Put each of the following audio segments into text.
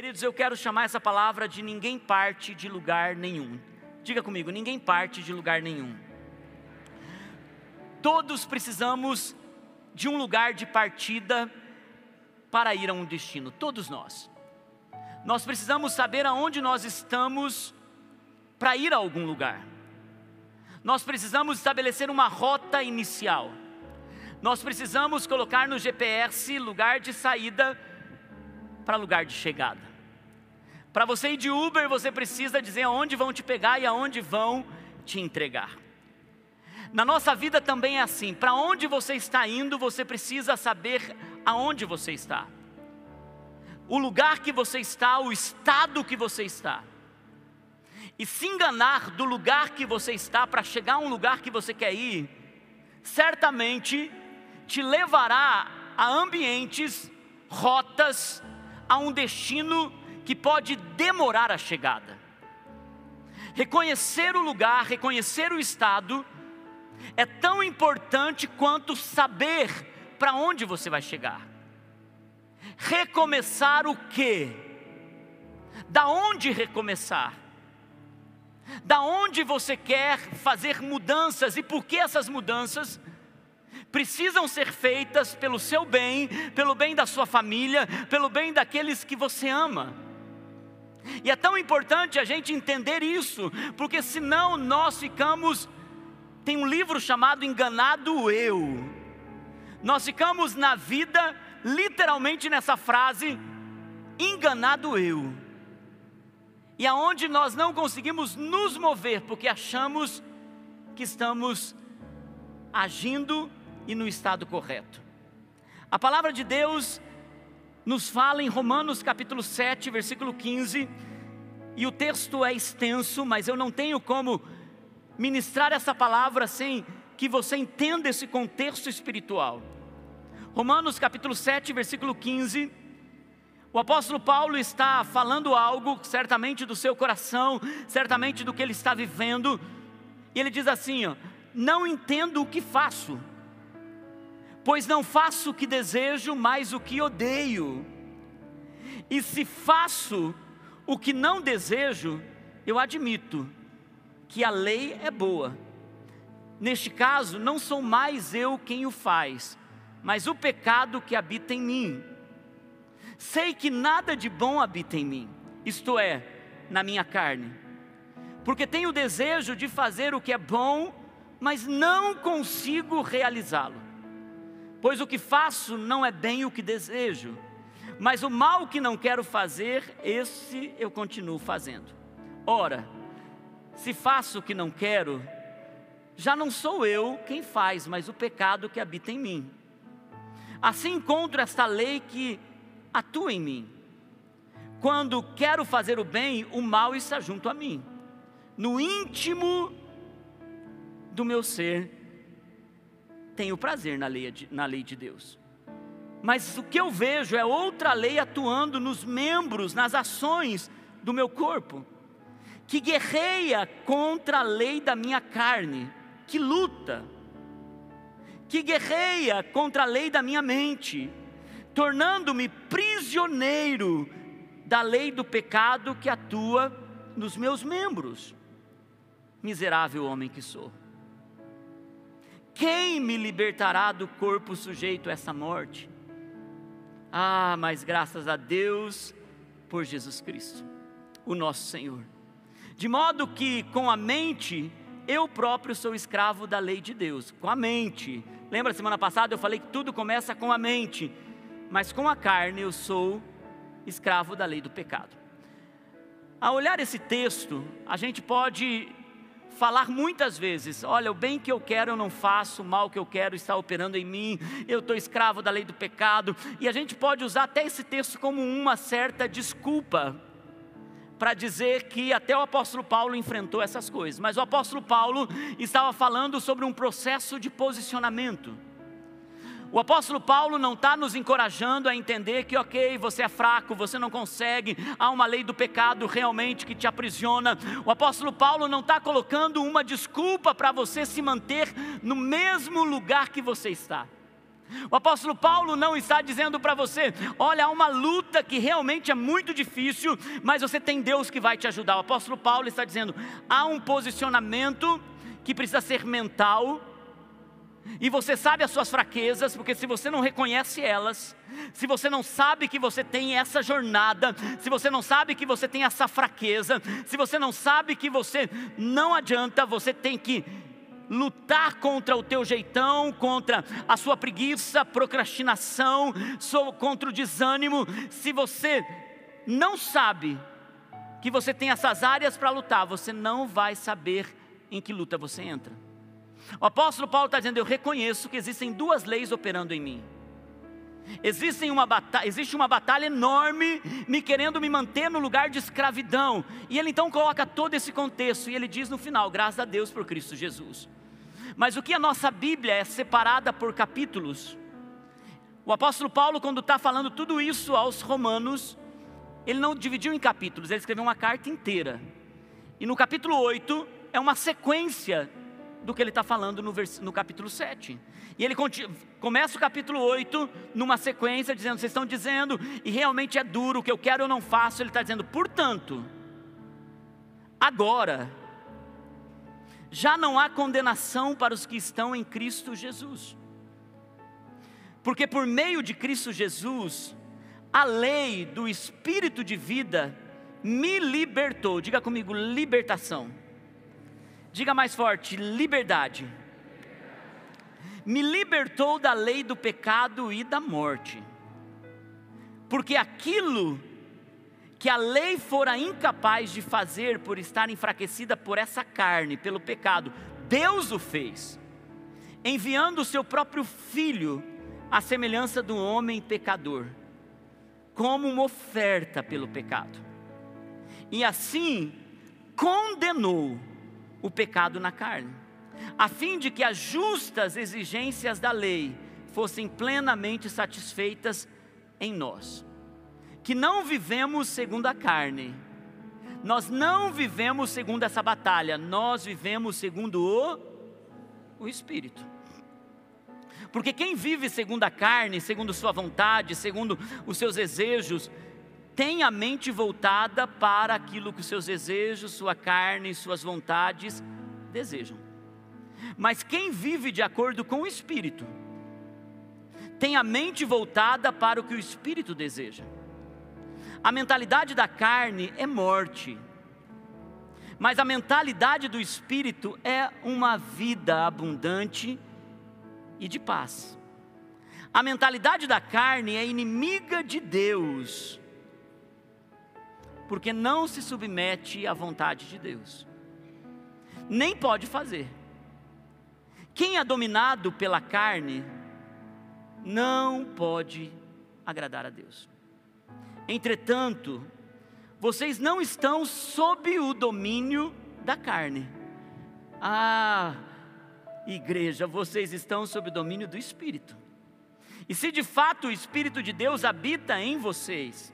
Queridos, eu quero chamar essa palavra de ninguém parte de lugar nenhum. Diga comigo, ninguém parte de lugar nenhum. Todos precisamos de um lugar de partida para ir a um destino, todos nós. Nós precisamos saber aonde nós estamos para ir a algum lugar. Nós precisamos estabelecer uma rota inicial. Nós precisamos colocar no GPS lugar de saída para lugar de chegada. Para você ir de Uber, você precisa dizer aonde vão te pegar e aonde vão te entregar. Na nossa vida também é assim: para onde você está indo, você precisa saber aonde você está, o lugar que você está, o estado que você está. E se enganar do lugar que você está para chegar a um lugar que você quer ir, certamente te levará a ambientes, rotas, a um destino que pode demorar a chegada. Reconhecer o lugar, reconhecer o estado, é tão importante quanto saber para onde você vai chegar. Recomeçar o quê? Da onde recomeçar? Da onde você quer fazer mudanças e por que essas mudanças precisam ser feitas pelo seu bem, pelo bem da sua família, pelo bem daqueles que você ama. E é tão importante a gente entender isso, porque senão nós ficamos. Tem um livro chamado Enganado Eu. Nós ficamos na vida, literalmente nessa frase, enganado eu. E aonde nós não conseguimos nos mover, porque achamos que estamos agindo e no estado correto. A palavra de Deus nos fala em Romanos capítulo 7, versículo 15, e o texto é extenso, mas eu não tenho como ministrar essa palavra sem que você entenda esse contexto espiritual. Romanos capítulo 7, versículo 15. O apóstolo Paulo está falando algo, certamente do seu coração, certamente do que ele está vivendo, e ele diz assim: ó, Não entendo o que faço, pois não faço o que desejo, mas o que odeio. E se faço o que não desejo, eu admito que a lei é boa. Neste caso, não sou mais eu quem o faz, mas o pecado que habita em mim. Sei que nada de bom habita em mim, isto é, na minha carne, porque tenho o desejo de fazer o que é bom, mas não consigo realizá-lo. Pois o que faço não é bem o que desejo, mas o mal que não quero fazer, esse eu continuo fazendo. Ora, se faço o que não quero, já não sou eu quem faz, mas o pecado que habita em mim. Assim encontro esta lei que atua em mim. Quando quero fazer o bem, o mal está junto a mim. No íntimo do meu ser, tenho prazer na lei, de, na lei de Deus. Mas o que eu vejo é outra lei atuando nos membros, nas ações do meu corpo, que guerreia contra a lei da minha carne, que luta, que guerreia contra a lei da minha mente, tornando-me prisioneiro da lei do pecado que atua nos meus membros. Miserável homem que sou. Quem me libertará do corpo sujeito a essa morte? Ah, mas graças a Deus por Jesus Cristo, o nosso Senhor. De modo que com a mente, eu próprio sou escravo da lei de Deus, com a mente. Lembra semana passada eu falei que tudo começa com a mente, mas com a carne eu sou escravo da lei do pecado. Ao olhar esse texto, a gente pode falar muitas vezes: olha, o bem que eu quero eu não faço, o mal que eu quero está operando em mim, eu estou escravo da lei do pecado, e a gente pode usar até esse texto como uma certa desculpa para dizer que até o apóstolo Paulo enfrentou essas coisas, mas o apóstolo Paulo estava falando sobre um processo de posicionamento. O apóstolo Paulo não está nos encorajando a entender que, ok, você é fraco, você não consegue, há uma lei do pecado realmente que te aprisiona. O apóstolo Paulo não está colocando uma desculpa para você se manter no mesmo lugar que você está. O apóstolo Paulo não está dizendo para você: olha, há uma luta que realmente é muito difícil, mas você tem Deus que vai te ajudar. O apóstolo Paulo está dizendo: há um posicionamento que precisa ser mental, e você sabe as suas fraquezas, porque se você não reconhece elas, se você não sabe que você tem essa jornada, se você não sabe que você tem essa fraqueza, se você não sabe que você não adianta, você tem que lutar contra o teu jeitão, contra a sua preguiça, procrastinação, contra o desânimo. Se você não sabe que você tem essas áreas para lutar, você não vai saber em que luta você entra. O apóstolo Paulo está dizendo: Eu reconheço que existem duas leis operando em mim. Existe uma, batalha, existe uma batalha enorme me querendo me manter no lugar de escravidão. E ele então coloca todo esse contexto e ele diz no final: graças a Deus por Cristo Jesus. Mas o que a nossa Bíblia é separada por capítulos. O apóstolo Paulo, quando está falando tudo isso aos romanos, ele não dividiu em capítulos, ele escreveu uma carta inteira. E no capítulo 8 é uma sequência do que ele está falando no, vers... no capítulo 7. E ele começa o capítulo 8 numa sequência, dizendo: Vocês estão dizendo, e realmente é duro, o que eu quero eu não faço. Ele está dizendo, portanto, agora, já não há condenação para os que estão em Cristo Jesus. Porque por meio de Cristo Jesus, a lei do Espírito de vida me libertou. Diga comigo, libertação. Diga mais forte: liberdade. Me libertou da lei do pecado e da morte. Porque aquilo que a lei fora incapaz de fazer por estar enfraquecida por essa carne, pelo pecado, Deus o fez, enviando o seu próprio filho à semelhança do homem pecador, como uma oferta pelo pecado. E assim condenou o pecado na carne, a fim de que as justas exigências da lei fossem plenamente satisfeitas em nós que não vivemos segundo a carne. Nós não vivemos segundo essa batalha, nós vivemos segundo o, o Espírito. Porque quem vive segundo a carne, segundo sua vontade, segundo os seus desejos, tem a mente voltada para aquilo que os seus desejos, sua carne, suas vontades desejam. Mas quem vive de acordo com o Espírito, tem a mente voltada para o que o Espírito deseja. A mentalidade da carne é morte, mas a mentalidade do espírito é uma vida abundante e de paz. A mentalidade da carne é inimiga de Deus, porque não se submete à vontade de Deus, nem pode fazer. Quem é dominado pela carne não pode agradar a Deus. Entretanto, vocês não estão sob o domínio da carne. Ah, igreja, vocês estão sob o domínio do Espírito. E se de fato o Espírito de Deus habita em vocês,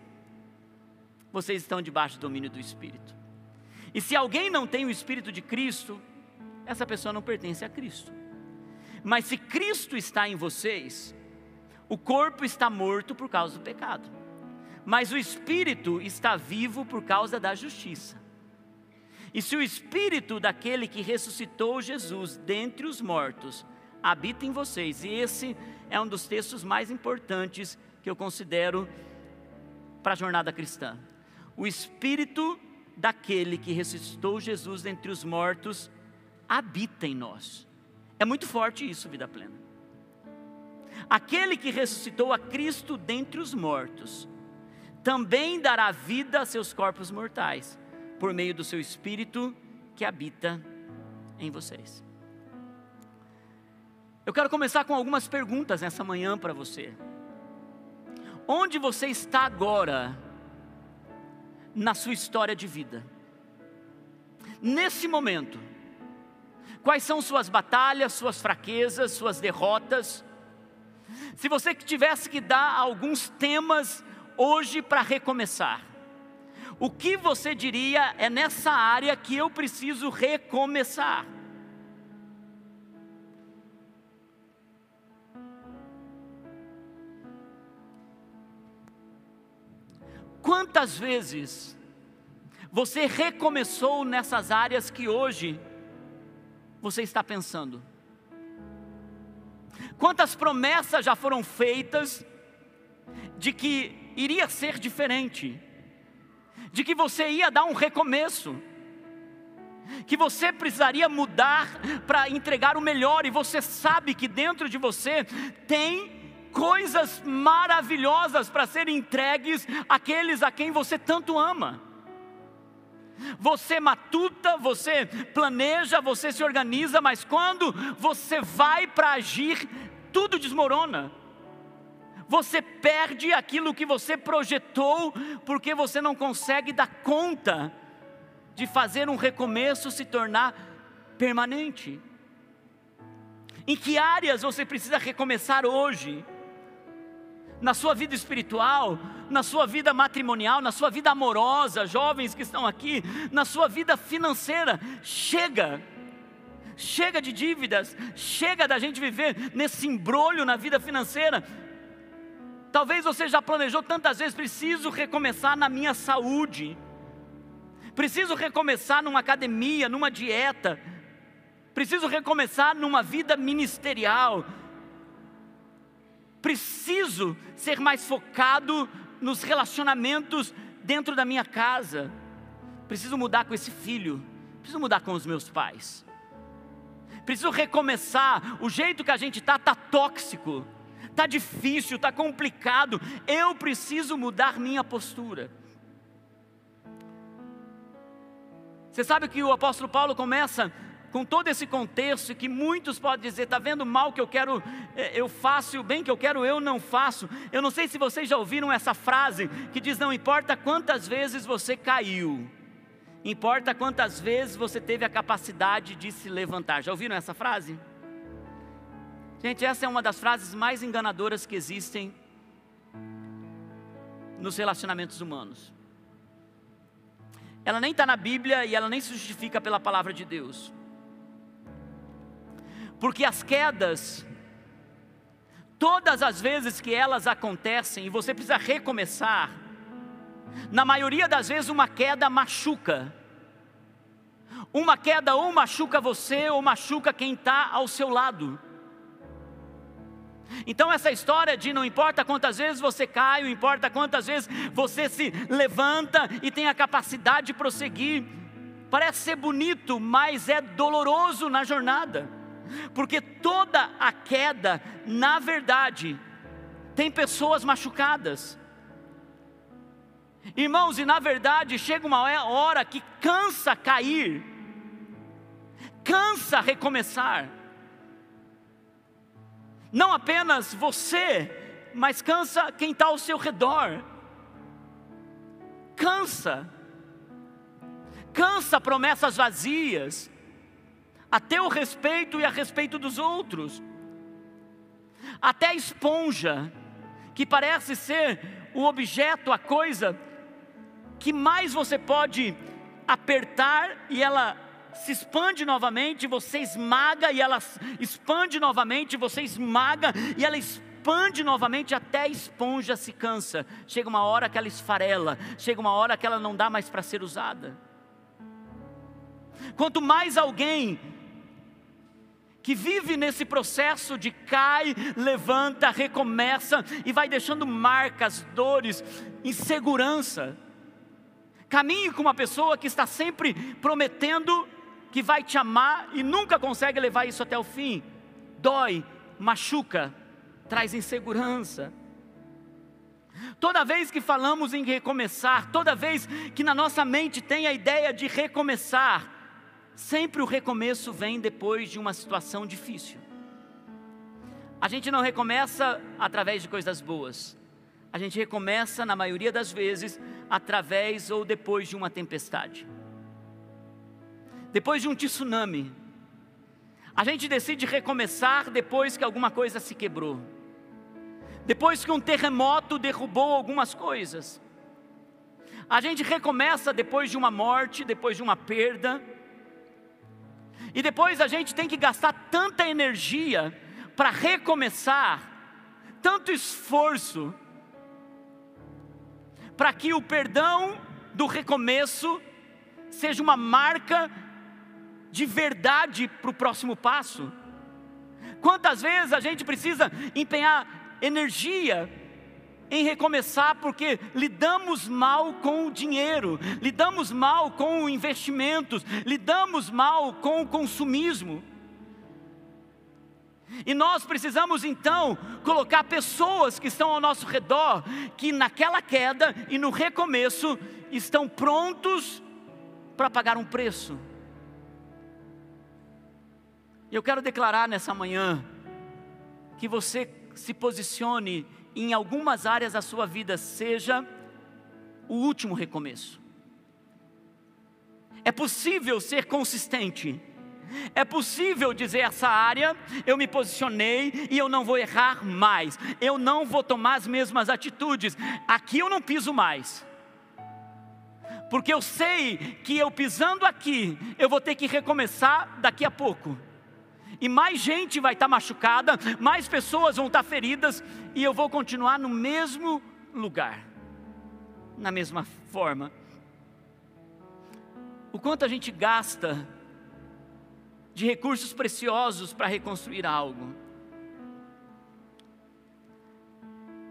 vocês estão debaixo do domínio do Espírito. E se alguém não tem o Espírito de Cristo, essa pessoa não pertence a Cristo. Mas se Cristo está em vocês, o corpo está morto por causa do pecado mas o espírito está vivo por causa da justiça. E se o espírito daquele que ressuscitou Jesus dentre os mortos habita em vocês, e esse é um dos textos mais importantes que eu considero para a jornada cristã. O espírito daquele que ressuscitou Jesus dentre os mortos habita em nós. É muito forte isso, vida plena. Aquele que ressuscitou a Cristo dentre os mortos também dará vida a seus corpos mortais, por meio do seu espírito que habita em vocês. Eu quero começar com algumas perguntas nessa manhã para você. Onde você está agora na sua história de vida? Nesse momento, quais são suas batalhas, suas fraquezas, suas derrotas? Se você tivesse que dar alguns temas hoje para recomeçar. O que você diria é nessa área que eu preciso recomeçar? Quantas vezes você recomeçou nessas áreas que hoje você está pensando? Quantas promessas já foram feitas de que iria ser diferente, de que você ia dar um recomeço, que você precisaria mudar para entregar o melhor, e você sabe que dentro de você tem coisas maravilhosas para serem entregues àqueles a quem você tanto ama. Você matuta, você planeja, você se organiza, mas quando você vai para agir, tudo desmorona. Você perde aquilo que você projetou, porque você não consegue dar conta de fazer um recomeço se tornar permanente. Em que áreas você precisa recomeçar hoje? Na sua vida espiritual, na sua vida matrimonial, na sua vida amorosa, jovens que estão aqui, na sua vida financeira, chega. Chega de dívidas, chega da gente viver nesse embrulho na vida financeira. Talvez você já planejou tantas vezes, preciso recomeçar na minha saúde. Preciso recomeçar numa academia, numa dieta. Preciso recomeçar numa vida ministerial. Preciso ser mais focado nos relacionamentos dentro da minha casa. Preciso mudar com esse filho. Preciso mudar com os meus pais. Preciso recomeçar. O jeito que a gente está está tóxico, está difícil, está complicado. Eu preciso mudar minha postura. Você sabe que o apóstolo Paulo começa com todo esse contexto que muitos podem dizer, está vendo o mal que eu quero, é, eu faço, e o bem que eu quero, eu não faço. Eu não sei se vocês já ouviram essa frase que diz: não importa quantas vezes você caiu, importa quantas vezes você teve a capacidade de se levantar. Já ouviram essa frase? Gente, essa é uma das frases mais enganadoras que existem nos relacionamentos humanos ela nem está na Bíblia e ela nem se justifica pela palavra de Deus. Porque as quedas, todas as vezes que elas acontecem e você precisa recomeçar, na maioria das vezes uma queda machuca. Uma queda ou machuca você ou machuca quem está ao seu lado. Então, essa história de não importa quantas vezes você cai, não importa quantas vezes você se levanta e tem a capacidade de prosseguir, parece ser bonito, mas é doloroso na jornada, porque toda a queda, na verdade, tem pessoas machucadas. Irmãos, e na verdade chega uma hora que cansa cair, cansa recomeçar. Não apenas você, mas cansa quem está ao seu redor. Cansa. Cansa promessas vazias, a teu respeito e a respeito dos outros. Até a esponja, que parece ser o objeto, a coisa que mais você pode apertar e ela se expande novamente, você esmaga e ela expande novamente, você esmaga e ela expande novamente até a esponja se cansa. Chega uma hora que ela esfarela, chega uma hora que ela não dá mais para ser usada. Quanto mais alguém que vive nesse processo de cai, levanta, recomeça e vai deixando marcas, dores, insegurança. Caminhe com uma pessoa que está sempre prometendo que vai te amar e nunca consegue levar isso até o fim. Dói, machuca, traz insegurança. Toda vez que falamos em recomeçar, toda vez que na nossa mente tem a ideia de recomeçar, sempre o recomeço vem depois de uma situação difícil. A gente não recomeça através de coisas boas, a gente recomeça, na maioria das vezes, através ou depois de uma tempestade depois de um tsunami. A gente decide recomeçar depois que alguma coisa se quebrou. Depois que um terremoto derrubou algumas coisas. A gente recomeça depois de uma morte, depois de uma perda. E depois a gente tem que gastar tanta energia para recomeçar, tanto esforço, para que o perdão do recomeço seja uma marca de verdade para o próximo passo. Quantas vezes a gente precisa empenhar energia em recomeçar porque lidamos mal com o dinheiro, lidamos mal com investimentos, lidamos mal com o consumismo. E nós precisamos então colocar pessoas que estão ao nosso redor, que naquela queda e no recomeço estão prontos para pagar um preço. Eu quero declarar nessa manhã que você se posicione em algumas áreas da sua vida, seja o último recomeço. É possível ser consistente. É possível dizer essa área, eu me posicionei e eu não vou errar mais. Eu não vou tomar as mesmas atitudes. Aqui eu não piso mais porque eu sei que eu pisando aqui, eu vou ter que recomeçar daqui a pouco. E mais gente vai estar machucada, mais pessoas vão estar feridas, e eu vou continuar no mesmo lugar, na mesma forma. O quanto a gente gasta de recursos preciosos para reconstruir algo.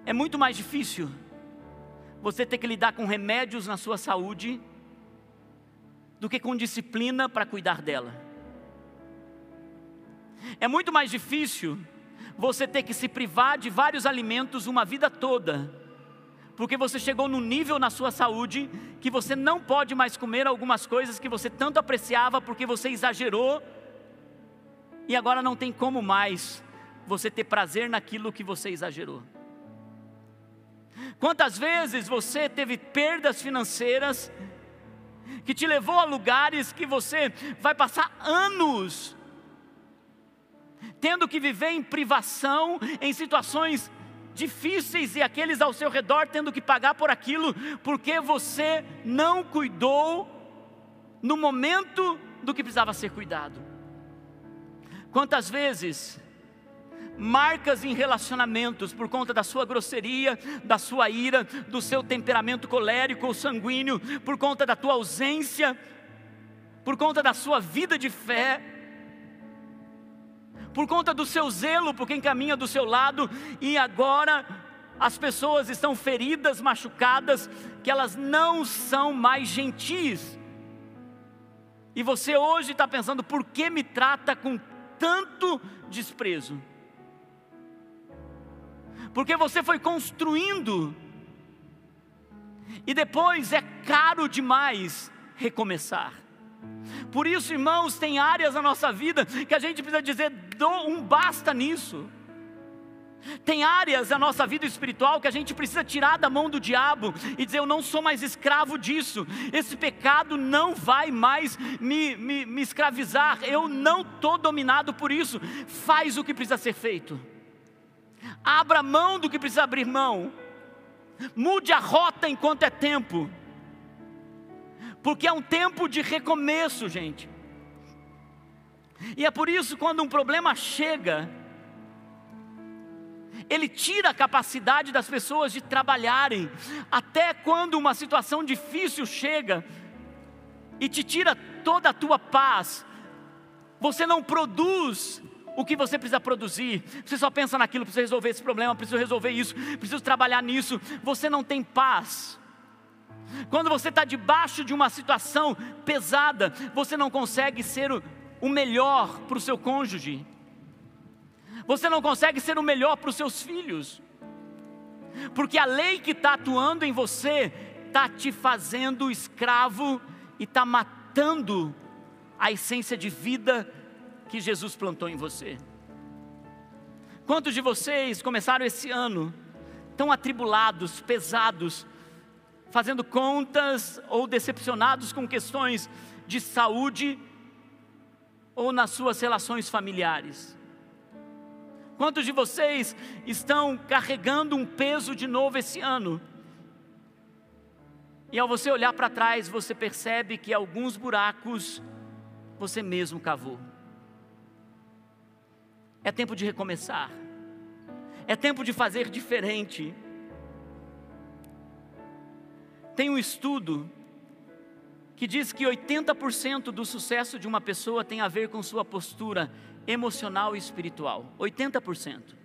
É muito mais difícil você ter que lidar com remédios na sua saúde do que com disciplina para cuidar dela. É muito mais difícil você ter que se privar de vários alimentos uma vida toda, porque você chegou no nível na sua saúde que você não pode mais comer algumas coisas que você tanto apreciava porque você exagerou e agora não tem como mais você ter prazer naquilo que você exagerou. Quantas vezes você teve perdas financeiras que te levou a lugares que você vai passar anos tendo que viver em privação, em situações difíceis e aqueles ao seu redor tendo que pagar por aquilo, porque você não cuidou no momento do que precisava ser cuidado. Quantas vezes marcas em relacionamentos por conta da sua grosseria, da sua ira, do seu temperamento colérico ou sanguíneo, por conta da tua ausência, por conta da sua vida de fé, por conta do seu zelo por quem caminha do seu lado, e agora as pessoas estão feridas, machucadas, que elas não são mais gentis. E você hoje está pensando, por que me trata com tanto desprezo? porque você foi construindo, e depois é caro demais recomeçar. Por isso, irmãos, tem áreas na nossa vida que a gente precisa dizer um basta nisso. Tem áreas da nossa vida espiritual que a gente precisa tirar da mão do diabo e dizer: Eu não sou mais escravo disso, esse pecado não vai mais me, me, me escravizar, eu não estou dominado por isso. Faz o que precisa ser feito. Abra mão do que precisa abrir mão. Mude a rota enquanto é tempo. Porque é um tempo de recomeço, gente. E é por isso quando um problema chega, ele tira a capacidade das pessoas de trabalharem. Até quando uma situação difícil chega e te tira toda a tua paz, você não produz o que você precisa produzir. Você só pensa naquilo, precisa resolver esse problema, preciso resolver isso, preciso trabalhar nisso. Você não tem paz. Quando você está debaixo de uma situação pesada, você não consegue ser o melhor para o seu cônjuge. Você não consegue ser o melhor para os seus filhos. Porque a lei que está atuando em você está te fazendo escravo e está matando a essência de vida que Jesus plantou em você. Quantos de vocês começaram esse ano tão atribulados, pesados, fazendo contas ou decepcionados com questões de saúde ou nas suas relações familiares? Quantos de vocês estão carregando um peso de novo esse ano? E ao você olhar para trás, você percebe que alguns buracos você mesmo cavou. É tempo de recomeçar. É tempo de fazer diferente. Tem um estudo que diz que 80% do sucesso de uma pessoa tem a ver com sua postura emocional e espiritual. 80%.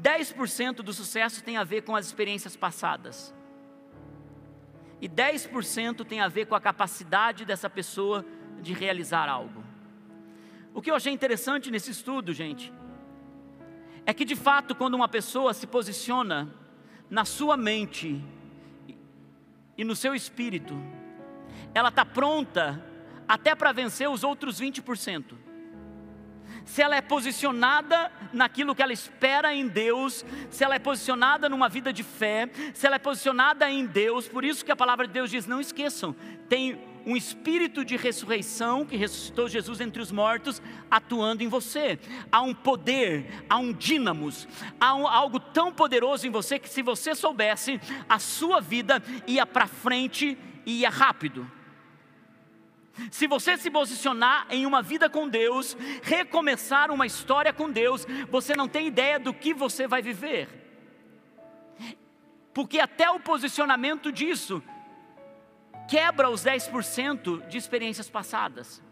10% do sucesso tem a ver com as experiências passadas. E 10% tem a ver com a capacidade dessa pessoa de realizar algo. O que eu achei interessante nesse estudo, gente, é que de fato, quando uma pessoa se posiciona na sua mente e no seu espírito, ela está pronta até para vencer os outros 20%. Se ela é posicionada naquilo que ela espera em Deus, se ela é posicionada numa vida de fé, se ela é posicionada em Deus, por isso que a palavra de Deus diz: não esqueçam, tem um espírito de ressurreição que ressuscitou Jesus entre os mortos atuando em você. Há um poder, há um dínamos, há um, algo tão poderoso em você que se você soubesse, a sua vida ia para frente e ia rápido. Se você se posicionar em uma vida com Deus, recomeçar uma história com Deus, você não tem ideia do que você vai viver. Porque até o posicionamento disso quebra os 10% de experiências passadas.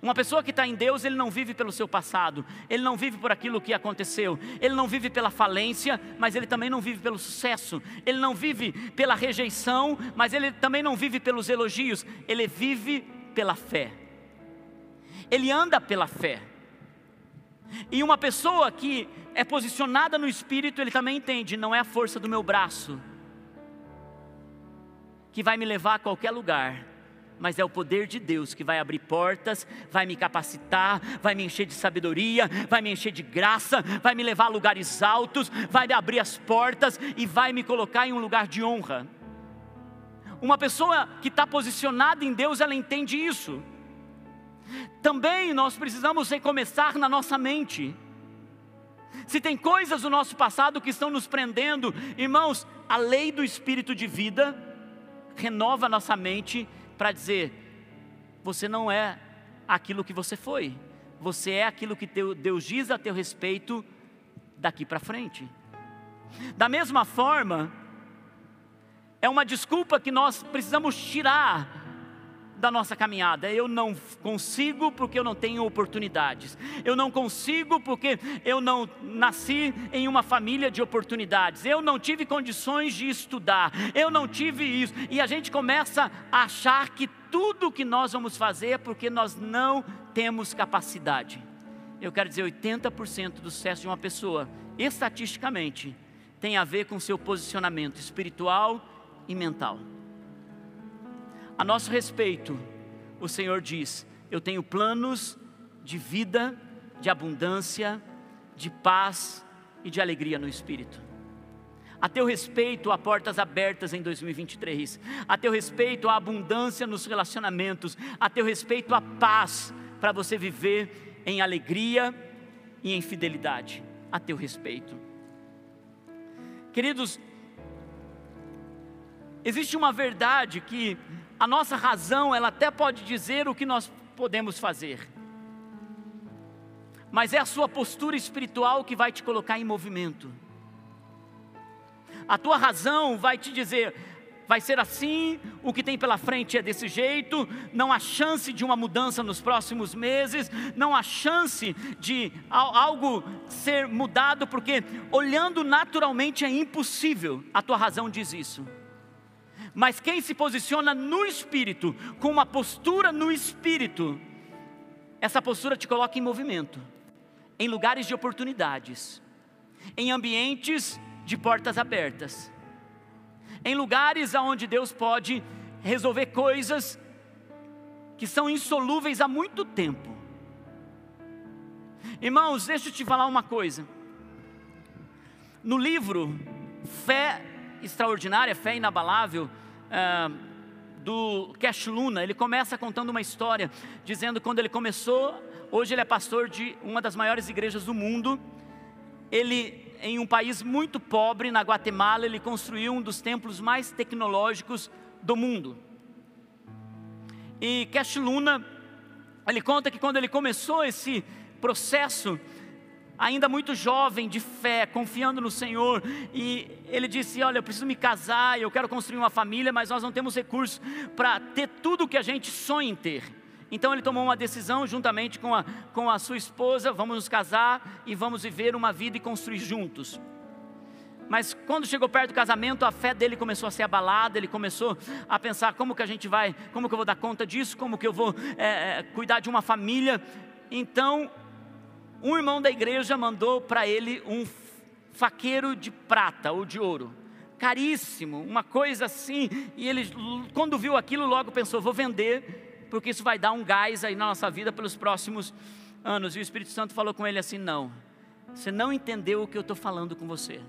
Uma pessoa que está em Deus, ele não vive pelo seu passado, ele não vive por aquilo que aconteceu, ele não vive pela falência, mas ele também não vive pelo sucesso, ele não vive pela rejeição, mas ele também não vive pelos elogios, ele vive pela fé. Ele anda pela fé. E uma pessoa que é posicionada no espírito, ele também entende, não é a força do meu braço que vai me levar a qualquer lugar, mas é o poder de Deus que vai abrir portas, vai me capacitar, vai me encher de sabedoria, vai me encher de graça, vai me levar a lugares altos, vai me abrir as portas e vai me colocar em um lugar de honra. Uma pessoa que está posicionada em Deus, ela entende isso. Também nós precisamos recomeçar na nossa mente. Se tem coisas do nosso passado que estão nos prendendo, irmãos, a lei do espírito de vida renova nossa mente para dizer: você não é aquilo que você foi, você é aquilo que Deus diz a teu respeito daqui para frente. Da mesma forma, é uma desculpa que nós precisamos tirar da nossa caminhada. Eu não consigo porque eu não tenho oportunidades. Eu não consigo porque eu não nasci em uma família de oportunidades. Eu não tive condições de estudar. Eu não tive isso. E a gente começa a achar que tudo que nós vamos fazer é porque nós não temos capacidade. Eu quero dizer, 80% do sucesso de uma pessoa, estatisticamente, tem a ver com seu posicionamento espiritual e mental. A nosso respeito, o Senhor diz: Eu tenho planos de vida, de abundância, de paz e de alegria no espírito. A teu respeito, há portas abertas em 2023. A teu respeito, há abundância nos relacionamentos. A teu respeito, há paz para você viver em alegria e em fidelidade. A teu respeito. Queridos, existe uma verdade que a nossa razão, ela até pode dizer o que nós podemos fazer, mas é a sua postura espiritual que vai te colocar em movimento. A tua razão vai te dizer, vai ser assim, o que tem pela frente é desse jeito, não há chance de uma mudança nos próximos meses, não há chance de algo ser mudado, porque olhando naturalmente é impossível, a tua razão diz isso. Mas quem se posiciona no espírito, com uma postura no espírito, essa postura te coloca em movimento, em lugares de oportunidades, em ambientes de portas abertas, em lugares onde Deus pode resolver coisas que são insolúveis há muito tempo. Irmãos, deixa eu te falar uma coisa. No livro Fé Extraordinária, Fé Inabalável, uh, do Cash Luna, ele começa contando uma história, dizendo quando ele começou, hoje ele é pastor de uma das maiores igrejas do mundo, ele em um país muito pobre, na Guatemala, ele construiu um dos templos mais tecnológicos do mundo. E Cash Luna, ele conta que quando ele começou esse processo, ainda muito jovem, de fé, confiando no Senhor, e ele disse: Olha, eu preciso me casar, eu quero construir uma família, mas nós não temos recursos para ter tudo o que a gente sonha em ter. Então ele tomou uma decisão juntamente com a, com a sua esposa: vamos nos casar e vamos viver uma vida e construir juntos. Mas quando chegou perto do casamento, a fé dele começou a ser abalada, ele começou a pensar como que a gente vai, como que eu vou dar conta disso, como que eu vou é, cuidar de uma família. Então, um irmão da igreja mandou para ele um faqueiro de prata ou de ouro, caríssimo, uma coisa assim, e ele, quando viu aquilo, logo pensou: vou vender, porque isso vai dar um gás aí na nossa vida pelos próximos anos. E o Espírito Santo falou com ele assim: não, você não entendeu o que eu estou falando com você.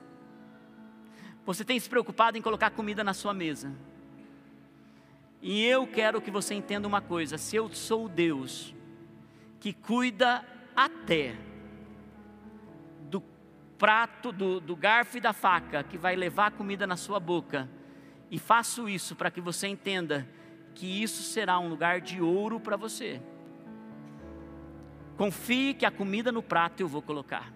Você tem se preocupado em colocar comida na sua mesa. E eu quero que você entenda uma coisa: se eu sou Deus que cuida até do prato, do, do garfo e da faca que vai levar a comida na sua boca, e faço isso para que você entenda que isso será um lugar de ouro para você. Confie que a comida no prato eu vou colocar.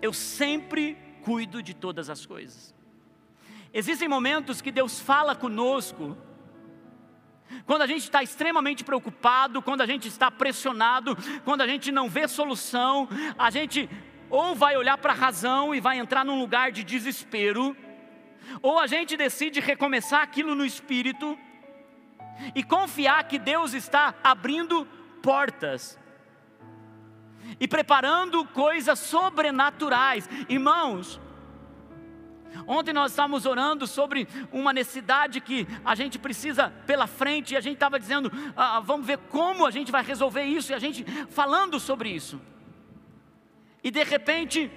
Eu sempre cuido de todas as coisas. Existem momentos que Deus fala conosco, quando a gente está extremamente preocupado, quando a gente está pressionado, quando a gente não vê solução, a gente ou vai olhar para a razão e vai entrar num lugar de desespero, ou a gente decide recomeçar aquilo no espírito e confiar que Deus está abrindo portas e preparando coisas sobrenaturais. Irmãos, Ontem nós estávamos orando sobre uma necessidade que a gente precisa pela frente, e a gente estava dizendo, ah, ah, vamos ver como a gente vai resolver isso, e a gente falando sobre isso. E de repente,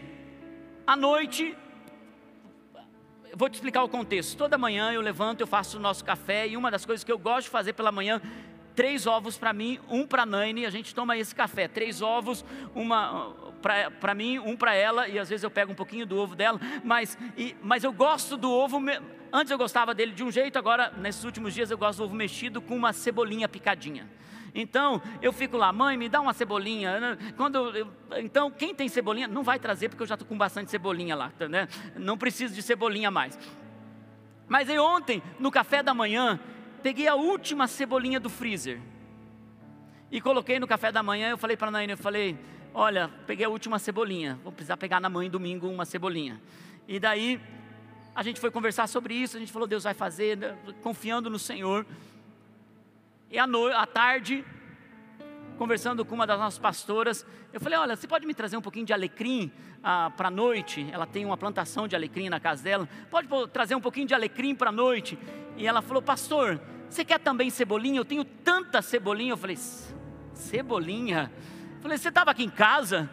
à noite, vou te explicar o contexto. Toda manhã eu levanto, eu faço o nosso café, e uma das coisas que eu gosto de fazer pela manhã três ovos para mim, um para a Naine, a gente toma esse café, três ovos, uma para mim, um para ela, e às vezes eu pego um pouquinho do ovo dela, mas, e, mas eu gosto do ovo, antes eu gostava dele de um jeito, agora nesses últimos dias eu gosto do ovo mexido com uma cebolinha picadinha. Então eu fico lá, mãe, me dá uma cebolinha. Né? Quando eu, então quem tem cebolinha não vai trazer porque eu já estou com bastante cebolinha lá, tá, né? Não preciso de cebolinha mais. Mas aí ontem no café da manhã peguei a última cebolinha do freezer e coloquei no café da manhã. Eu falei para a Naine, eu falei, olha, peguei a última cebolinha, vou precisar pegar na mãe domingo uma cebolinha. E daí a gente foi conversar sobre isso, a gente falou, Deus vai fazer, né, confiando no Senhor. E à, noite, à tarde, conversando com uma das nossas pastoras, eu falei: Olha, você pode me trazer um pouquinho de alecrim ah, para a noite? Ela tem uma plantação de alecrim na casa dela. Pode trazer um pouquinho de alecrim para a noite? E ela falou: Pastor, você quer também cebolinha? Eu tenho tanta cebolinha. Eu falei: Cebolinha? Eu falei: Você estava aqui em casa?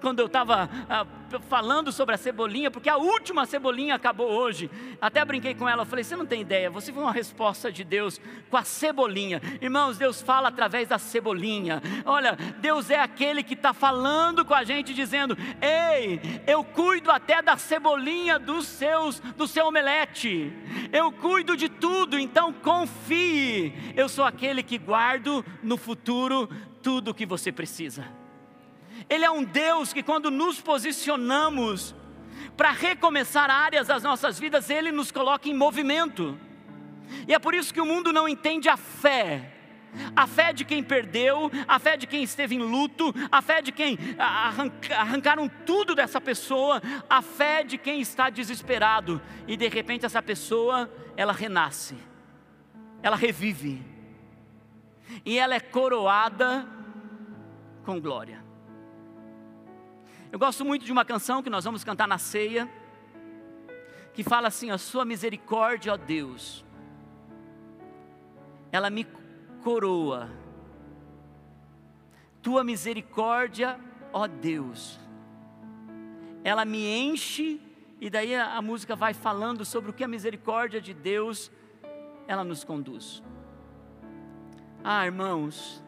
Quando eu estava ah, falando sobre a cebolinha, porque a última cebolinha acabou hoje. Até brinquei com ela, falei: você não tem ideia, você viu uma resposta de Deus com a cebolinha. Irmãos, Deus fala através da cebolinha. Olha, Deus é aquele que está falando com a gente, dizendo: Ei, eu cuido até da cebolinha dos seus, do seu omelete. Eu cuido de tudo, então confie. Eu sou aquele que guardo no futuro tudo o que você precisa. Ele é um Deus que, quando nos posicionamos para recomeçar áreas das nossas vidas, Ele nos coloca em movimento. E é por isso que o mundo não entende a fé. A fé de quem perdeu, a fé de quem esteve em luto, a fé de quem arrancaram tudo dessa pessoa, a fé de quem está desesperado e de repente essa pessoa, ela renasce, ela revive e ela é coroada com glória. Eu gosto muito de uma canção que nós vamos cantar na ceia, que fala assim: A sua misericórdia, ó Deus, ela me coroa. Tua misericórdia, ó Deus, ela me enche, e daí a, música vai falando sobre o que a misericórdia de Deus ela nos conduz. Ah, irmãos,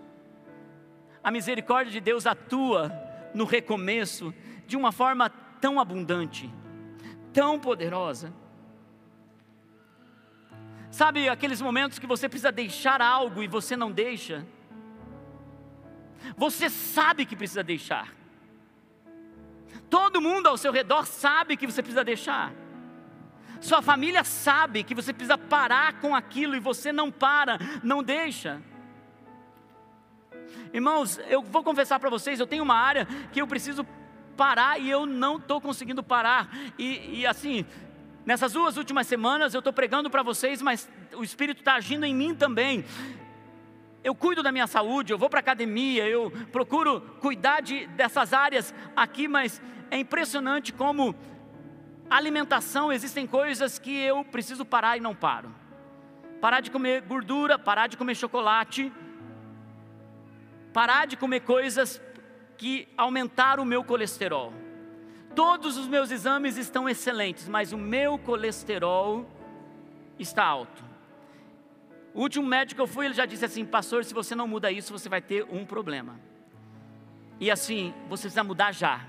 a misericórdia de Deus atua no recomeço de uma forma tão abundante, tão poderosa. Sabe aqueles momentos que você precisa deixar algo e você não deixa? Você sabe que precisa deixar, Todo mundo ao seu redor sabe que você precisa deixar. Sua família sabe que você precisa parar com aquilo e você não para, não deixa. Irmãos, eu vou confessar para vocês, eu tenho uma área que eu preciso parar e eu não estou conseguindo parar. E, e, assim, nessas duas últimas semanas eu estou pregando para vocês, mas o Espírito está agindo em mim também. Eu cuido da minha saúde, eu vou para a academia, eu procuro cuidar de, dessas áreas aqui, mas é impressionante como alimentação existem coisas que eu preciso parar e não paro. Parar de comer gordura, parar de comer chocolate, parar de comer coisas que aumentaram o meu colesterol. Todos os meus exames estão excelentes, mas o meu colesterol está alto. O último médico que eu fui, ele já disse assim: Pastor, se você não muda isso, você vai ter um problema. E assim, você precisa mudar já.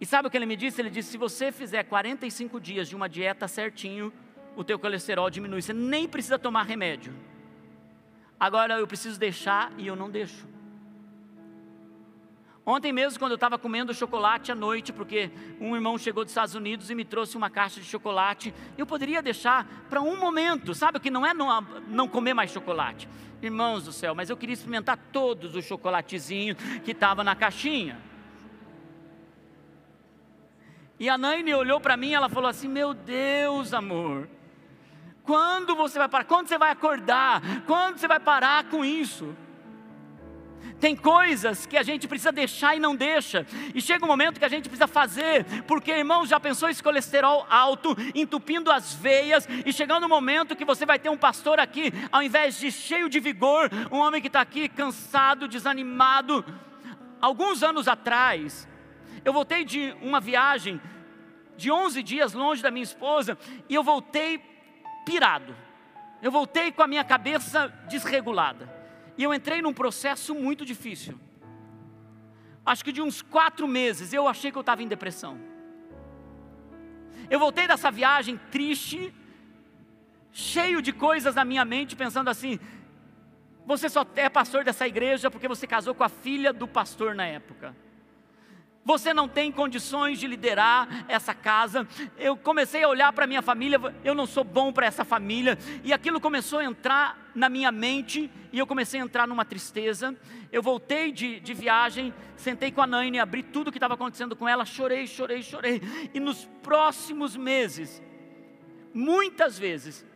E sabe o que ele me disse? Ele disse: se você fizer 45 dias de uma dieta certinho, o teu colesterol diminui. Você nem precisa tomar remédio. Agora eu preciso deixar e eu não deixo. Ontem mesmo, quando eu estava comendo chocolate à noite, porque um irmão chegou dos Estados Unidos e me trouxe uma caixa de chocolate, eu poderia deixar para um momento, sabe? Que não é não, não comer mais chocolate. Irmãos do céu, mas eu queria experimentar todos os chocolatezinhos que estavam na caixinha. E a Naine olhou para mim e ela falou assim: Meu Deus, amor, quando você vai parar? Quando você vai acordar? Quando você vai parar com isso? Tem coisas que a gente precisa deixar e não deixa, e chega um momento que a gente precisa fazer, porque irmão, já pensou esse colesterol alto, entupindo as veias, e chegando um momento que você vai ter um pastor aqui, ao invés de cheio de vigor, um homem que está aqui cansado, desanimado. Alguns anos atrás, eu voltei de uma viagem de 11 dias longe da minha esposa e eu voltei pirado. Eu voltei com a minha cabeça desregulada. E eu entrei num processo muito difícil. Acho que de uns quatro meses eu achei que eu estava em depressão. Eu voltei dessa viagem triste, cheio de coisas na minha mente, pensando assim: você só é pastor dessa igreja porque você casou com a filha do pastor na época você não tem condições de liderar essa casa. Eu comecei a olhar para minha família, eu não sou bom para essa família, e aquilo começou a entrar na minha mente, e eu comecei a entrar numa tristeza. Eu voltei de, de viagem, sentei com a Naine, abri tudo o que estava acontecendo com ela, chorei, chorei, chorei, e nos próximos meses, muitas vezes,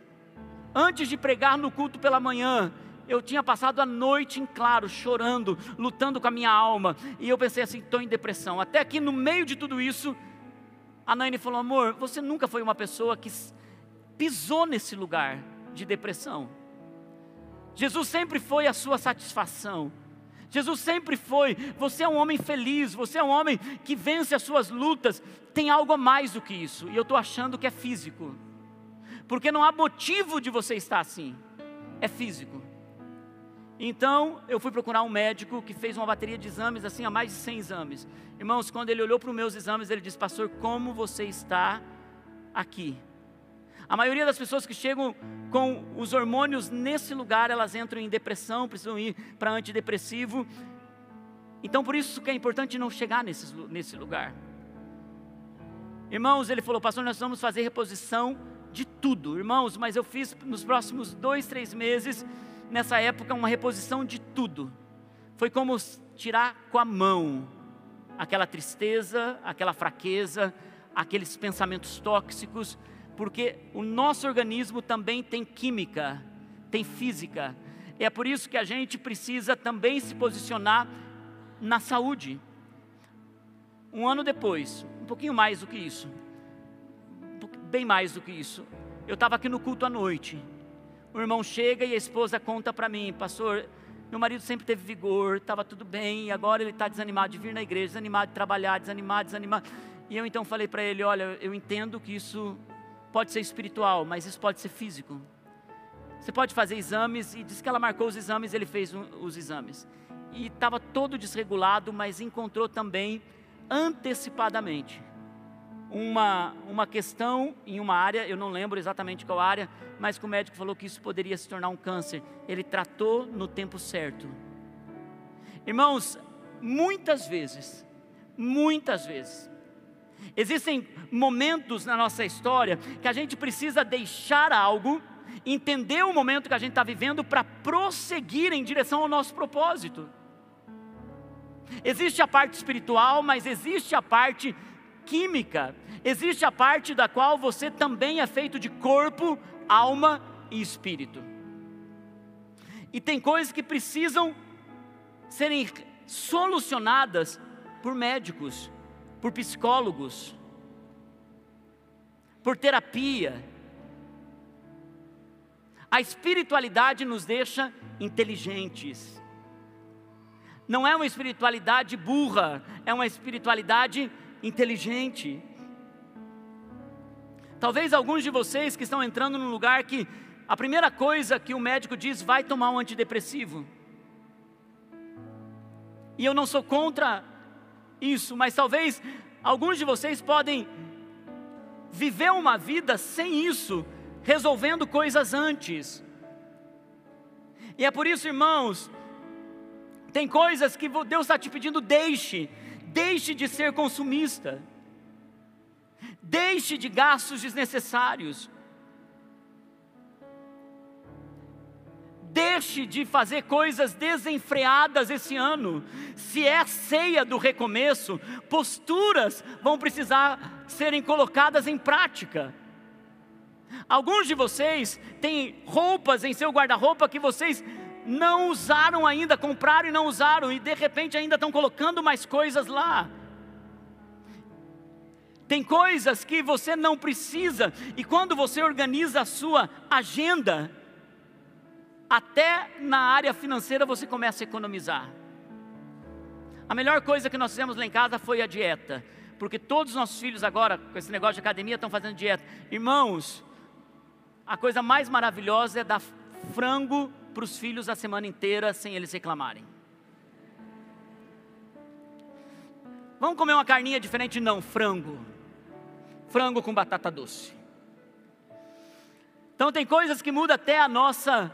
antes de pregar no culto pela manhã, eu tinha passado a noite em claro, chorando, lutando com a minha alma, e eu pensei assim: estou em depressão. Até que no meio de tudo isso, a Naine falou: amor, você nunca foi uma pessoa que pisou nesse lugar de depressão. Jesus sempre foi a sua satisfação. Jesus sempre foi. Você é um homem feliz, você é um homem que vence as suas lutas. Tem algo a mais do que isso, e eu estou achando que é físico, porque não há motivo de você estar assim, é físico. Então eu fui procurar um médico que fez uma bateria de exames, assim, a mais de 100 exames. Irmãos, quando ele olhou para os meus exames, ele disse: Pastor, como você está aqui? A maioria das pessoas que chegam com os hormônios nesse lugar, elas entram em depressão, precisam ir para antidepressivo. Então, por isso que é importante não chegar nesse, nesse lugar. Irmãos, ele falou, pastor, nós vamos fazer reposição de tudo. Irmãos, mas eu fiz nos próximos dois, três meses nessa época uma reposição de tudo. Foi como tirar com a mão aquela tristeza, aquela fraqueza, aqueles pensamentos tóxicos, porque o nosso organismo também tem química, tem física. É por isso que a gente precisa também se posicionar na saúde. Um ano depois, um pouquinho mais do que isso, bem mais do que isso, eu estava aqui no culto à noite o irmão chega e a esposa conta para mim, pastor, meu marido sempre teve vigor, estava tudo bem, e agora ele está desanimado de vir na igreja, desanimado de trabalhar, desanimado, desanimado. E eu então falei para ele: olha, eu entendo que isso pode ser espiritual, mas isso pode ser físico. Você pode fazer exames, e diz que ela marcou os exames, ele fez os exames. E estava todo desregulado, mas encontrou também antecipadamente uma, uma questão em uma área, eu não lembro exatamente qual área, mas que o médico falou que isso poderia se tornar um câncer. Ele tratou no tempo certo. Irmãos, muitas vezes, muitas vezes, Existem momentos na nossa história que a gente precisa deixar algo, entender o momento que a gente está vivendo para prosseguir em direção ao nosso propósito. Existe a parte espiritual, mas existe a parte química, existe a parte da qual você também é feito de corpo, alma e espírito. E tem coisas que precisam serem solucionadas por médicos, por psicólogos, por terapia. A espiritualidade nos deixa inteligentes. Não é uma espiritualidade burra, é uma espiritualidade inteligente. Talvez alguns de vocês que estão entrando num lugar que a primeira coisa que o médico diz vai tomar um antidepressivo. E eu não sou contra isso, mas talvez alguns de vocês podem viver uma vida sem isso, resolvendo coisas antes. E é por isso, irmãos, tem coisas que Deus está te pedindo, deixe, deixe de ser consumista, deixe de gastos desnecessários, deixe de fazer coisas desenfreadas esse ano. Se é ceia do recomeço, posturas vão precisar serem colocadas em prática. Alguns de vocês têm roupas em seu guarda-roupa que vocês não usaram ainda, compraram e não usaram, e de repente ainda estão colocando mais coisas lá. Tem coisas que você não precisa, e quando você organiza a sua agenda, até na área financeira você começa a economizar. A melhor coisa que nós fizemos lá em casa foi a dieta, porque todos os nossos filhos agora, com esse negócio de academia, estão fazendo dieta. Irmãos, a coisa mais maravilhosa é dar frango para os filhos a semana inteira sem eles reclamarem. Vamos comer uma carninha diferente? Não, frango. Frango com batata doce. Então tem coisas que mudam até a nossa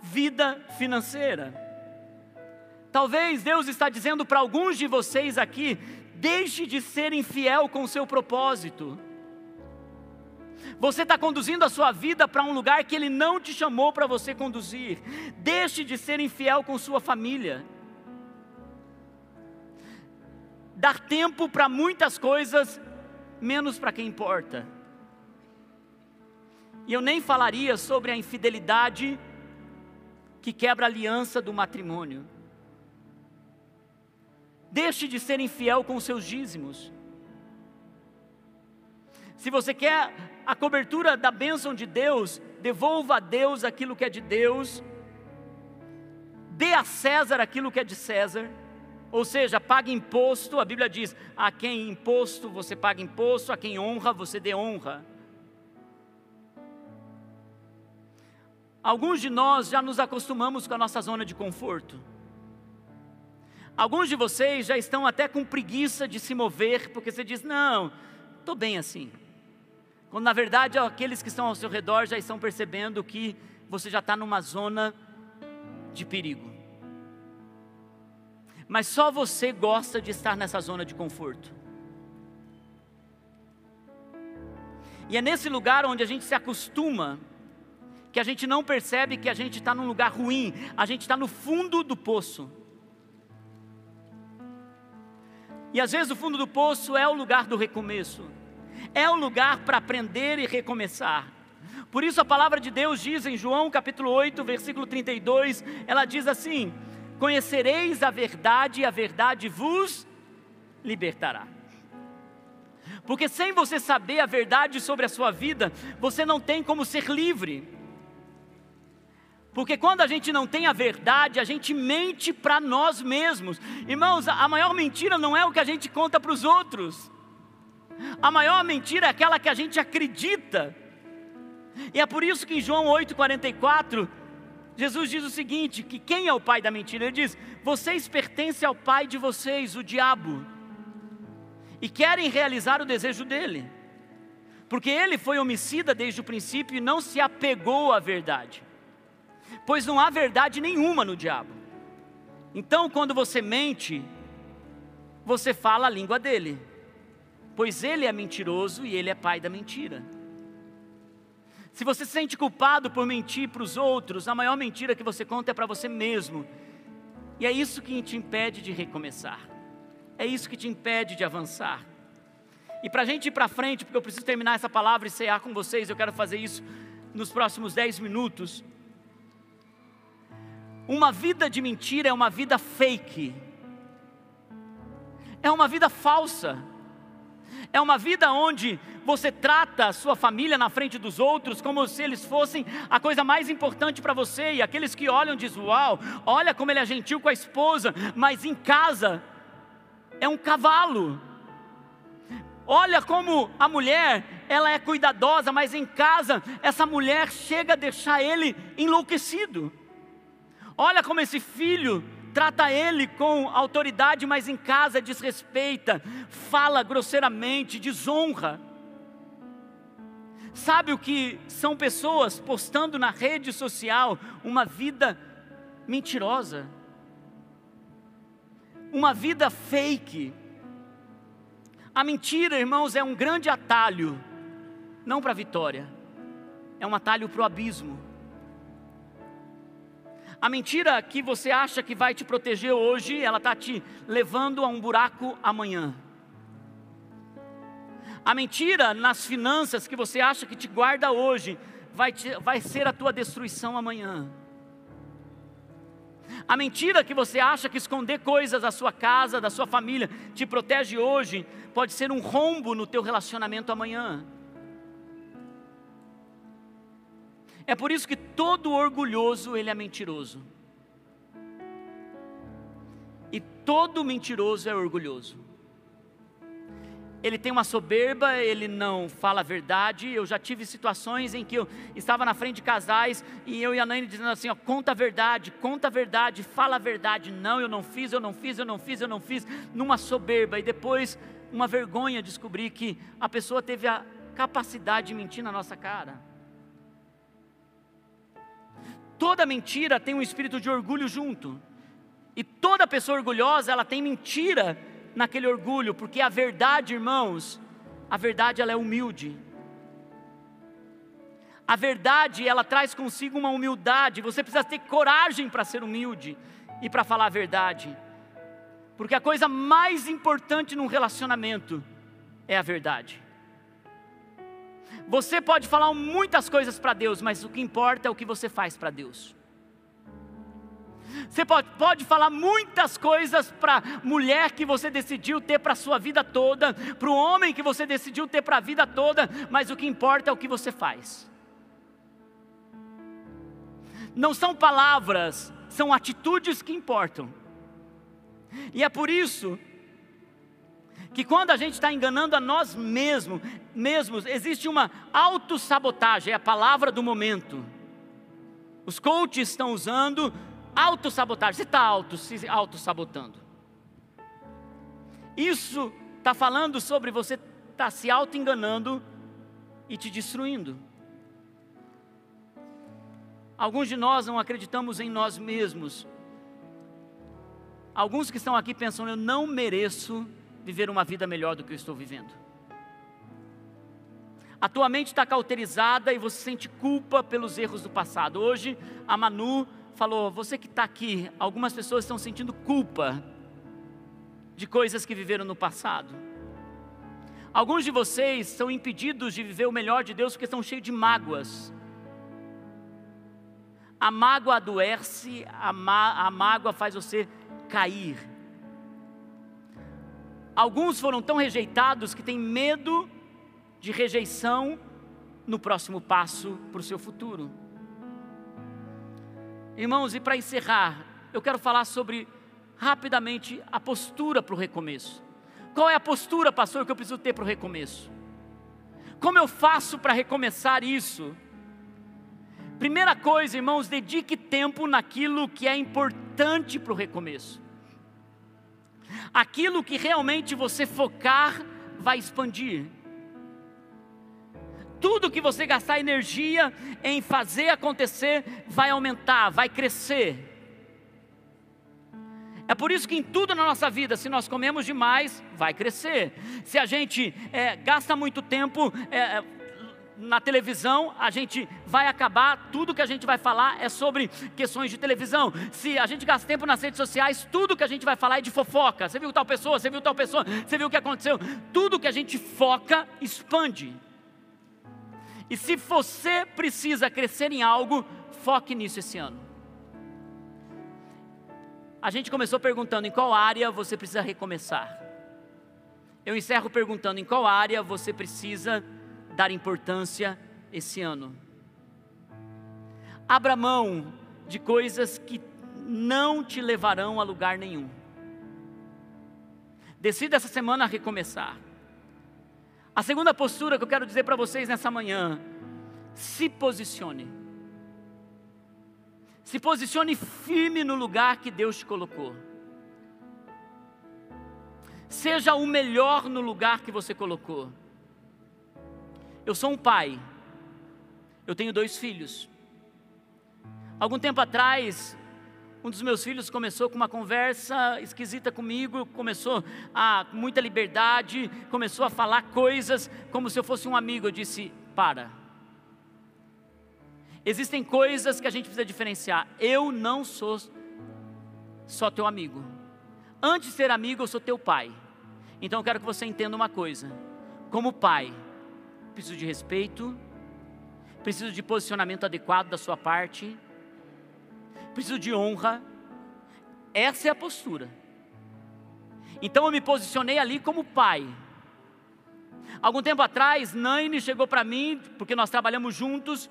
vida financeira. Talvez Deus está dizendo para alguns de vocês aqui: deixe de ser infiel com o seu propósito. Você está conduzindo a sua vida para um lugar que Ele não te chamou para você conduzir. Deixe de ser infiel com sua família. Dar tempo para muitas coisas, menos para quem importa. E eu nem falaria sobre a infidelidade que quebra a aliança do matrimônio. Deixe de ser infiel com seus dízimos. Se você quer a cobertura da bênção de Deus, devolva a Deus aquilo que é de Deus, dê a César aquilo que é de César, ou seja, pague imposto, a Bíblia diz: a quem imposto você paga imposto, a quem honra você dê honra. Alguns de nós já nos acostumamos com a nossa zona de conforto. Alguns de vocês já estão até com preguiça de se mover, porque você diz: não, estou bem assim. Quando na verdade aqueles que estão ao seu redor já estão percebendo que você já está numa zona de perigo. Mas só você gosta de estar nessa zona de conforto. E é nesse lugar onde a gente se acostuma que a gente não percebe que a gente está num lugar ruim, a gente está no fundo do poço. E às vezes o fundo do poço é o lugar do recomeço, é o lugar para aprender e recomeçar. Por isso a palavra de Deus diz em João capítulo 8, versículo 32, ela diz assim: Conhecereis a verdade e a verdade vos libertará. Porque sem você saber a verdade sobre a sua vida, você não tem como ser livre. Porque quando a gente não tem a verdade, a gente mente para nós mesmos. Irmãos, a maior mentira não é o que a gente conta para os outros. A maior mentira é aquela que a gente acredita. E é por isso que em João 8,44, Jesus diz o seguinte: que quem é o pai da mentira? Ele diz: vocês pertencem ao pai de vocês, o diabo, e querem realizar o desejo dele, porque ele foi homicida desde o princípio e não se apegou à verdade pois não há verdade nenhuma no diabo. Então, quando você mente, você fala a língua dele, pois ele é mentiroso e ele é pai da mentira. Se você se sente culpado por mentir para os outros, a maior mentira que você conta é para você mesmo. E é isso que te impede de recomeçar. É isso que te impede de avançar. E para a gente ir para frente, porque eu preciso terminar essa palavra e cear com vocês, eu quero fazer isso nos próximos 10 minutos. Uma vida de mentira é uma vida fake, é uma vida falsa, é uma vida onde você trata a sua família na frente dos outros como se eles fossem a coisa mais importante para você, e aqueles que olham dizem: Uau, olha como ele é gentil com a esposa, mas em casa é um cavalo. Olha como a mulher, ela é cuidadosa, mas em casa essa mulher chega a deixar ele enlouquecido. Olha como esse filho trata ele com autoridade, mas em casa desrespeita, fala grosseiramente, desonra. Sabe o que são pessoas postando na rede social uma vida mentirosa, uma vida fake. A mentira, irmãos, é um grande atalho, não para a vitória, é um atalho para o abismo. A mentira que você acha que vai te proteger hoje, ela está te levando a um buraco amanhã. A mentira nas finanças que você acha que te guarda hoje, vai, te, vai ser a tua destruição amanhã. A mentira que você acha que esconder coisas da sua casa, da sua família, te protege hoje, pode ser um rombo no teu relacionamento amanhã. É por isso que todo orgulhoso ele é mentiroso. E todo mentiroso é orgulhoso. Ele tem uma soberba, ele não fala a verdade. Eu já tive situações em que eu estava na frente de casais e eu e a Naine dizendo assim: ó, conta a verdade, conta a verdade, fala a verdade. Não, eu não fiz, eu não fiz, eu não fiz, eu não fiz, numa soberba. E depois, uma vergonha descobrir que a pessoa teve a capacidade de mentir na nossa cara. Toda mentira tem um espírito de orgulho junto. E toda pessoa orgulhosa, ela tem mentira naquele orgulho, porque a verdade, irmãos, a verdade ela é humilde. A verdade, ela traz consigo uma humildade. Você precisa ter coragem para ser humilde e para falar a verdade. Porque a coisa mais importante num relacionamento é a verdade. Você pode falar muitas coisas para Deus, mas o que importa é o que você faz para Deus. Você pode, pode falar muitas coisas para a mulher que você decidiu ter para a sua vida toda, para o homem que você decidiu ter para a vida toda, mas o que importa é o que você faz. Não são palavras, são atitudes que importam. E é por isso que quando a gente está enganando a nós mesmos, mesmos, existe uma autossabotagem, é a palavra do momento. Os coaches estão usando autossabotagem. Você está auto, se auto-sabotando. Isso está falando sobre você estar tá se auto-enganando e te destruindo. Alguns de nós não acreditamos em nós mesmos. Alguns que estão aqui pensam, eu não mereço viver uma vida melhor do que eu estou vivendo. A tua mente está cauterizada e você sente culpa pelos erros do passado. Hoje, a Manu falou: Você que está aqui, algumas pessoas estão sentindo culpa de coisas que viveram no passado. Alguns de vocês são impedidos de viver o melhor de Deus porque estão cheios de mágoas. A mágoa adoece, a, a mágoa faz você cair. Alguns foram tão rejeitados que têm medo de rejeição no próximo passo para o seu futuro. Irmãos, e para encerrar, eu quero falar sobre rapidamente a postura para o recomeço. Qual é a postura, pastor, que eu preciso ter para o recomeço? Como eu faço para recomeçar isso? Primeira coisa, irmãos, dedique tempo naquilo que é importante para o recomeço. Aquilo que realmente você focar vai expandir. Tudo que você gastar energia em fazer acontecer vai aumentar, vai crescer. É por isso que em tudo na nossa vida, se nós comemos demais, vai crescer. Se a gente é, gasta muito tempo é, na televisão, a gente vai acabar, tudo que a gente vai falar é sobre questões de televisão. Se a gente gasta tempo nas redes sociais, tudo que a gente vai falar é de fofoca. Você viu tal pessoa, você viu tal pessoa, você viu o que aconteceu. Tudo que a gente foca, expande. E se você precisa crescer em algo, foque nisso esse ano. A gente começou perguntando em qual área você precisa recomeçar. Eu encerro perguntando em qual área você precisa dar importância esse ano. Abra mão de coisas que não te levarão a lugar nenhum. Decida essa semana recomeçar. A segunda postura que eu quero dizer para vocês nessa manhã, se posicione. Se posicione firme no lugar que Deus te colocou. Seja o melhor no lugar que você colocou. Eu sou um pai. Eu tenho dois filhos. Algum tempo atrás, um dos meus filhos começou com uma conversa esquisita comigo, começou a muita liberdade, começou a falar coisas como se eu fosse um amigo. Eu disse: "Para". Existem coisas que a gente precisa diferenciar. Eu não sou só teu amigo. Antes de ser amigo, eu sou teu pai. Então eu quero que você entenda uma coisa. Como pai, preciso de respeito, preciso de posicionamento adequado da sua parte, preciso de honra. Essa é a postura. Então eu me posicionei ali como pai. Algum tempo atrás, Naine chegou para mim, porque nós trabalhamos juntos,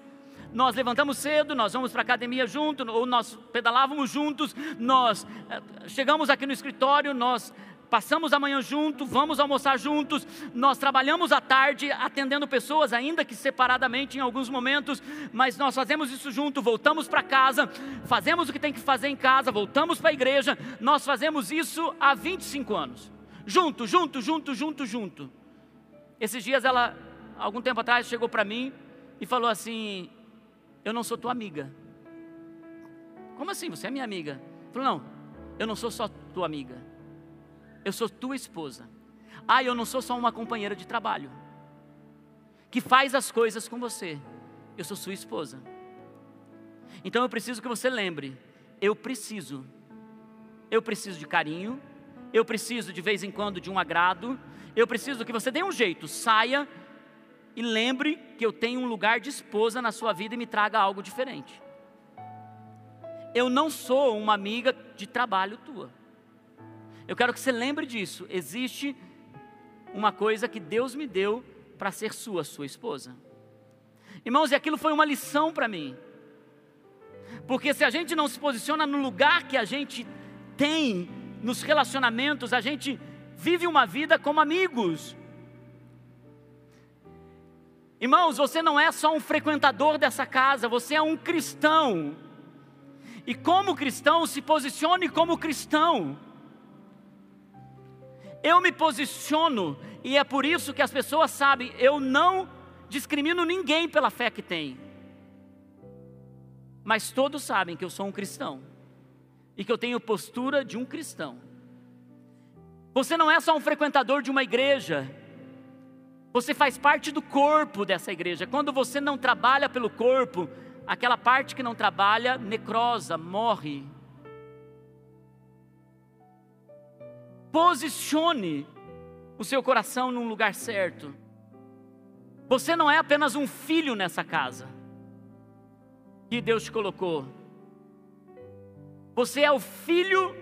nós levantamos cedo, nós vamos para a academia junto, ou nós pedalávamos juntos, nós eh, chegamos aqui no escritório, nós passamos a manhã junto, vamos almoçar juntos, nós trabalhamos à tarde atendendo pessoas, ainda que separadamente em alguns momentos, mas nós fazemos isso junto, voltamos para casa, fazemos o que tem que fazer em casa, voltamos para a igreja, nós fazemos isso há 25 anos. Junto, junto, junto, junto, junto. Esses dias ela, algum tempo atrás, chegou para mim e falou assim: eu não sou tua amiga. Como assim? Você é minha amiga? Falou, não, eu não sou só tua amiga. Eu sou tua esposa. Ah, eu não sou só uma companheira de trabalho. Que faz as coisas com você. Eu sou sua esposa. Então eu preciso que você lembre. Eu preciso. Eu preciso de carinho. Eu preciso de vez em quando de um agrado. Eu preciso que você dê um jeito. Saia e lembre que eu tenho um lugar de esposa na sua vida e me traga algo diferente. Eu não sou uma amiga de trabalho tua. Eu quero que você lembre disso. Existe uma coisa que Deus me deu para ser sua, sua esposa. Irmãos, e aquilo foi uma lição para mim. Porque se a gente não se posiciona no lugar que a gente tem nos relacionamentos, a gente vive uma vida como amigos. Irmãos, você não é só um frequentador dessa casa, você é um cristão. E como cristão, se posicione como cristão. Eu me posiciono, e é por isso que as pessoas sabem, eu não discrimino ninguém pela fé que tem. Mas todos sabem que eu sou um cristão e que eu tenho postura de um cristão. Você não é só um frequentador de uma igreja, você faz parte do corpo dessa igreja. Quando você não trabalha pelo corpo, aquela parte que não trabalha necrosa, morre. Posicione o seu coração num lugar certo. Você não é apenas um filho nessa casa que Deus te colocou. Você é o filho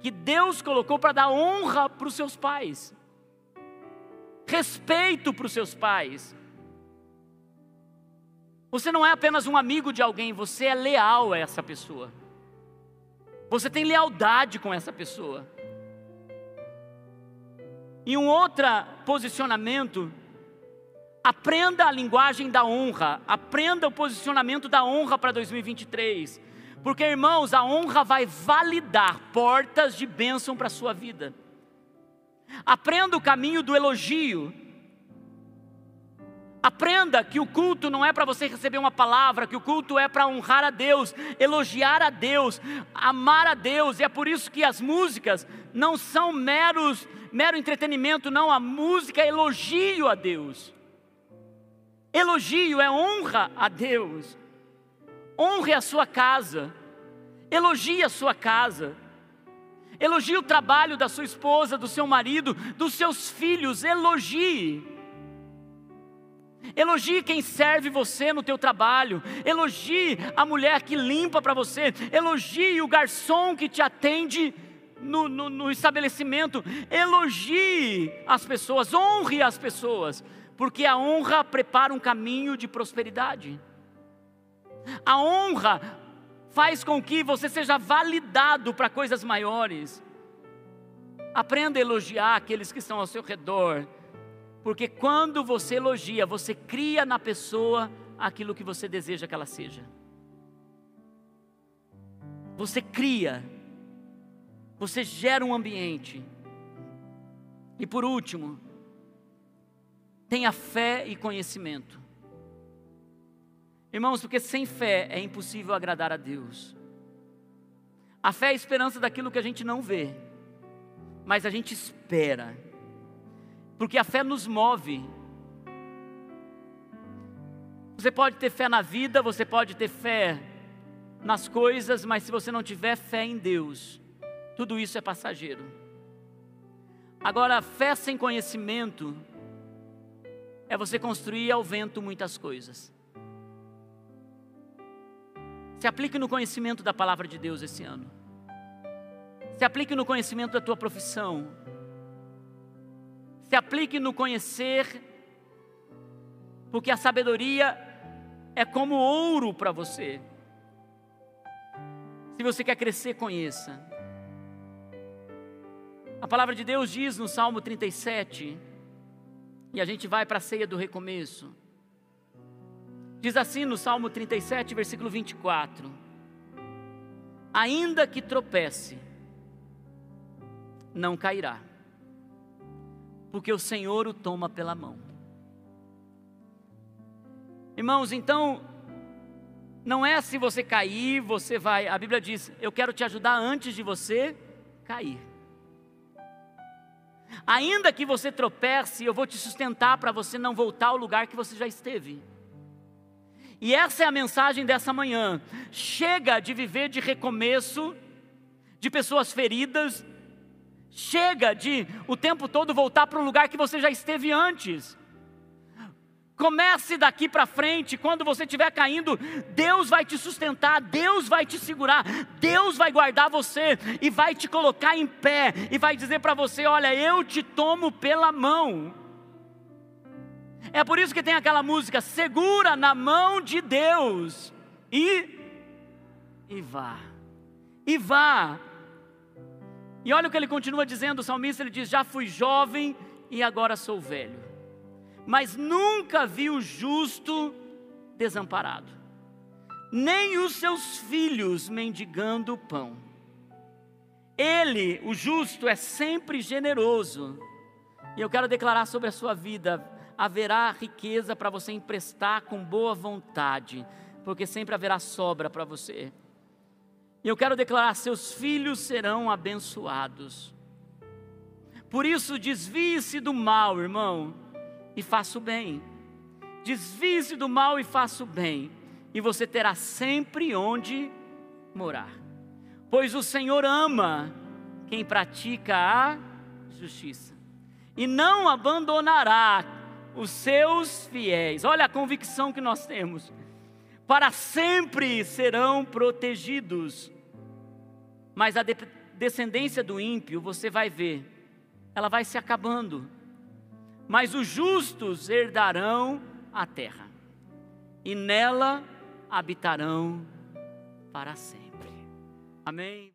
que Deus colocou para dar honra para os seus pais respeito para os seus pais. Você não é apenas um amigo de alguém, você é leal a essa pessoa. Você tem lealdade com essa pessoa. E um outro posicionamento, aprenda a linguagem da honra, aprenda o posicionamento da honra para 2023. Porque, irmãos, a honra vai validar portas de bênção para a sua vida. Aprenda o caminho do elogio. Aprenda que o culto não é para você receber uma palavra, que o culto é para honrar a Deus, elogiar a Deus, amar a Deus, e é por isso que as músicas não são meros, mero entretenimento, não, a música é elogio a Deus. Elogio é honra a Deus. Honre a sua casa, elogie a sua casa, elogie o trabalho da sua esposa, do seu marido, dos seus filhos, elogie. Elogie quem serve você no teu trabalho. Elogie a mulher que limpa para você. Elogie o garçom que te atende no, no, no, estabelecimento. Elogie as pessoas, honre as pessoas, porque a honra prepara um caminho de prosperidade. A honra faz com que você seja validado para coisas maiores. Aprenda a elogiar aqueles que estão ao seu redor porque quando você elogia, você cria na pessoa aquilo que você deseja que ela seja. Você cria, você gera um ambiente. E por último, tenha fé e conhecimento. Irmãos, porque sem fé é impossível agradar a Deus. A fé é a esperança daquilo que a gente não vê, mas a gente espera porque a fé nos move. Você pode ter fé na vida, você pode ter fé nas coisas, mas se você não tiver fé em Deus, tudo isso é passageiro. Agora, fé sem conhecimento é você construir ao vento muitas coisas. Se aplique no conhecimento da palavra de Deus esse ano. Se aplique no conhecimento da tua profissão se aplique no conhecer, porque a sabedoria é como ouro para você. Se você quer crescer, conheça. A palavra de Deus diz no Salmo 37, e a gente vai para a ceia do recomeço. Diz assim no Salmo 37, versículo 24: Ainda que tropece, não cairá porque o Senhor o toma pela mão. Irmãos, então, não é se você cair, você vai. A Bíblia diz: Eu quero te ajudar antes de você cair. Ainda que você tropece, eu vou te sustentar para você não voltar ao lugar que você já esteve. E essa é a mensagem dessa manhã. Chega de viver de recomeço, de pessoas feridas, Chega de o tempo todo voltar para um lugar que você já esteve antes. Comece daqui para frente, quando você estiver caindo, Deus vai te sustentar, Deus vai te segurar, Deus vai guardar você e vai te colocar em pé e vai dizer para você: Olha, eu te tomo pela mão. É por isso que tem aquela música: segura na mão de Deus e, e vá, e vá. E olha o que ele continua dizendo, o salmista ele diz: Já fui jovem e agora sou velho, mas nunca vi o justo desamparado, nem os seus filhos mendigando pão. Ele, o justo, é sempre generoso. E eu quero declarar sobre a sua vida: haverá riqueza para você emprestar com boa vontade, porque sempre haverá sobra para você. E eu quero declarar: seus filhos serão abençoados. Por isso, desvie-se do mal, irmão, e faça o bem. Desvie-se do mal e faça o bem, e você terá sempre onde morar. Pois o Senhor ama quem pratica a justiça, e não abandonará os seus fiéis. Olha a convicção que nós temos para sempre serão protegidos. Mas a de descendência do ímpio, você vai ver, ela vai se acabando. Mas os justos herdarão a terra, e nela habitarão para sempre. Amém.